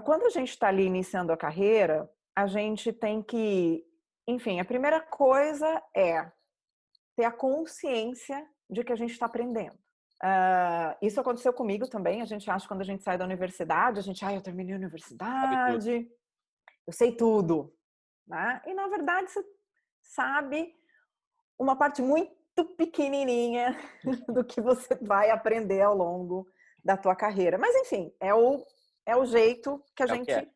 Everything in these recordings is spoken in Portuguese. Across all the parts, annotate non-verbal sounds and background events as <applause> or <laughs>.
Quando a gente está ali iniciando a carreira, a gente tem que, enfim, a primeira coisa é ter a consciência de que a gente está aprendendo. Uh, isso aconteceu comigo também. A gente acha quando a gente sai da universidade, a gente, ah, eu terminei a universidade, eu sei tudo. Né? E na verdade você sabe uma parte muito pequenininha <laughs> do que você vai aprender ao longo da tua carreira. Mas enfim, é o, é o jeito que a é gente que é.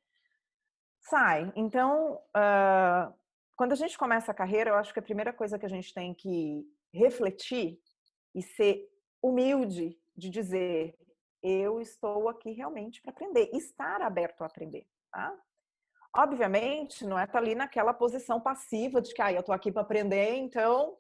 sai. Então, uh, quando a gente começa a carreira, eu acho que a primeira coisa que a gente tem que refletir e ser humilde de dizer eu estou aqui realmente para aprender, estar aberto a aprender, tá? Obviamente, não é estar tá ali naquela posição passiva de que ah, eu estou aqui para aprender, então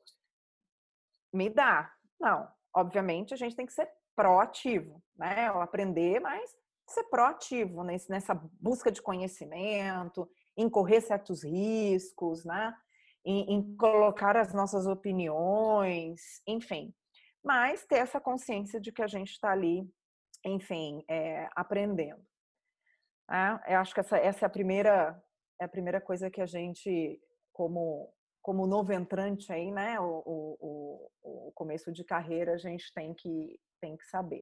me dá. Não, obviamente a gente tem que ser proativo, né? aprender, mas ser proativo nessa busca de conhecimento, em correr certos riscos, né? Em, em, colocar as nossas opiniões, enfim mas ter essa consciência de que a gente está ali, enfim, é, aprendendo. É, eu acho que essa, essa é a primeira é a primeira coisa que a gente, como como novo entrante aí, né, o, o, o começo de carreira, a gente tem que tem que saber.